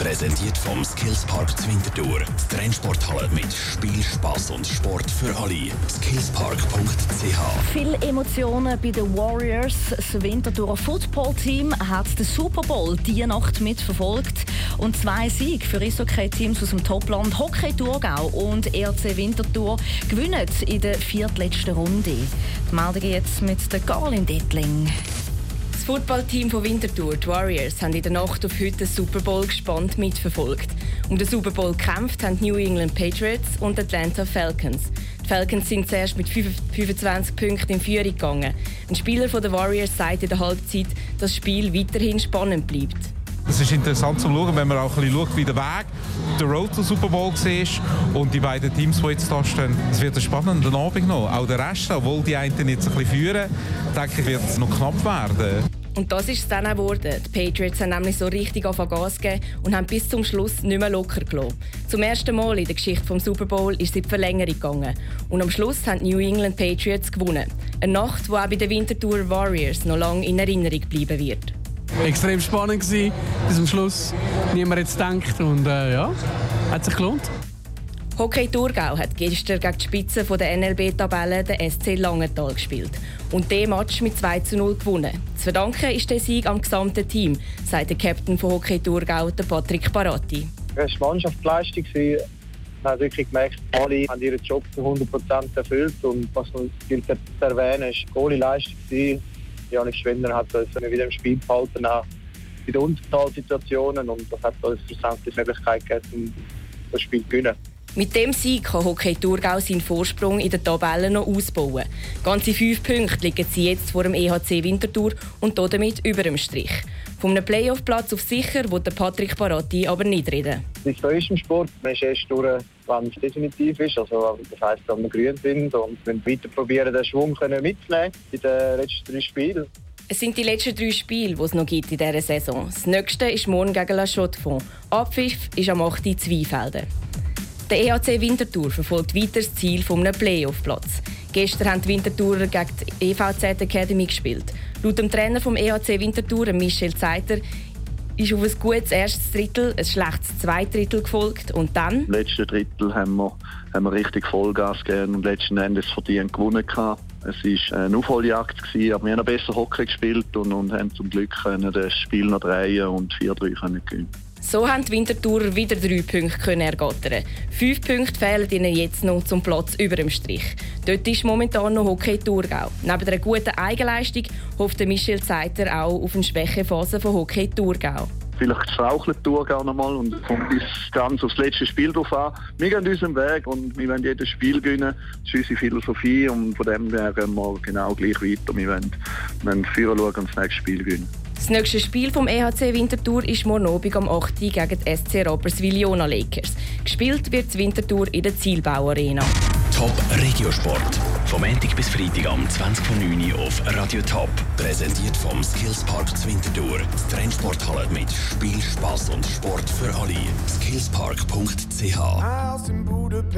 Präsentiert vom Skillspark Zwintertour. Die Trennsporthalle mit Spiel, Spaß und Sport für alle. Skillspark.ch. Viele Emotionen bei den Warriors. Das Winterthurer Football-Team hat den Super Bowl diese Nacht mitverfolgt. Und zwei Siege für Eishockey-Teams aus dem Topland Hockey Thurgau und ERC Winterthur gewinnen in der viertletzten Runde. Die Meldung jetzt mit der Garlin Dettling. Das Footballteam von Winterthur, die Warriors, haben in der Nacht auf heute den Super Bowl gespannt mitverfolgt. Um den Super Bowl gekämpft haben New England Patriots und Atlanta Falcons. Die Falcons sind zuerst mit 25 Punkten in Führung gegangen. Ein Spieler der Warriors sagt in der Halbzeit, dass das Spiel weiterhin spannend bleibt. Es ist interessant zu schauen, wenn man auch ein bisschen schaut, wie der Weg der Road zum Super Bowl war und die beiden Teams, die jetzt da stehen. Es wird ein spannender Abend noch. Auch der Rest, obwohl die einen jetzt ein bisschen führen, denke ich, wird es noch knapp werden. Und das ist es dann auch geworden. Die Patriots haben nämlich so richtig auf Gas gegeben und haben bis zum Schluss nicht mehr locker gelassen. Zum ersten Mal in der Geschichte des Super Bowl ist es in die Verlängerung gegangen. Und am Schluss haben die New England Patriots gewonnen. Eine Nacht, die auch bei den Winterthur Warriors noch lange in Erinnerung bleiben wird extrem spannend gewesen, bis zum Schluss. Niemand jetzt denkt und äh, ja, hat sich gelohnt. Hockey Thurgau hat gestern gegen die Spitze der NLB-Tabelle den SC Langenthal gespielt und den Match mit 2 zu 0 gewonnen. Zu verdanken ist der Sieg am gesamten Team, sagt der Captain von Hockey Thurgau, Patrick Paratti. Es war Mannschaftsleistung. Man hat wirklich gemerkt, alle haben ihren Job zu 100% erfüllt. Und was man gilt zu erwähnen, ist die Goalie-Leistung. Janik Schwender hat uns wieder im Spiel behalten, auch in den Unterzahlsituationen. Und das hat uns schlussendlich die Möglichkeit gegeben, das Spiel zu gewinnen. Mit dem Sieg kann Hockey Thurgau seinen Vorsprung in der Tabelle noch ausbauen. Ganze fünf Punkte liegen sie jetzt vor dem EHC Winterthur und damit über dem Strich. Von einem Playoff-Platz auf sicher will Patrick Baratti aber nicht reden. Das ist im Sport. Man ist erst durch, wenn es definitiv ist. Also, das heisst, wenn wir grün sind und wenn wir weiter probieren, den Schwung mitzunehmen in den letzten drei Spielen. Es sind die letzten drei Spiele, die es noch gibt in dieser Saison. Das nächste ist morgen gegen La Chaux-de-Fonds. Abpfiff ist am 8. Zweifelden. Der EHC Winterthur verfolgt weiter das Ziel eines Playoff-Platz. Gestern haben die Winterthurer gegen die EVZ Academy gespielt. Laut dem Trainer vom EHC Winterthur, Michel Zeiter, ist auf ein gutes erstes Drittel ein schlechtes zweites Drittel gefolgt. Und dann... Im letzten Drittel haben wir, haben wir richtig Vollgas gegeben und letzten Endes verdient gewonnen. Es war eine Aufholjagd, aber wir haben besser Hockey gespielt und, und haben zum Glück das Spiel noch drehen und 4-3 gewinnen so haben die Winterthurer wieder drei Punkte können ergattern. Fünf Punkte fehlen ihnen jetzt noch zum Platz über dem Strich. Dort ist momentan noch Hockey Thurgau. Neben einer guten Eigenleistung hofft Michel Zeiter auch auf eine Schwächephase von Hockey Thurgau. Vielleicht strauchelt Thurgau noch mal und kommt bis ganz aufs letzte Spiel drauf an. Wir gehen unseren Weg und wir wollen jedes Spiel gewinnen. Das ist unsere Philosophie und von dem her gehen wir genau gleich weiter. Wir wollen, wir wollen schauen und das nächste Spiel gewinnen. Das nächste Spiel vom EHC Winterthur ist morgen Abend am 8. gegen die SC Rapperswil-Jona Lakers. Gespielt wird Winterthur in der Zielbauarena. Top Regiosport. Vom Montag bis Freitag am 20.09 Uhr auf Radio Top. Präsentiert vom Skillspark Zwintertour. Das Trennsporthalle mit Spiel, Spaß und Sport für alle. Skillspark.ch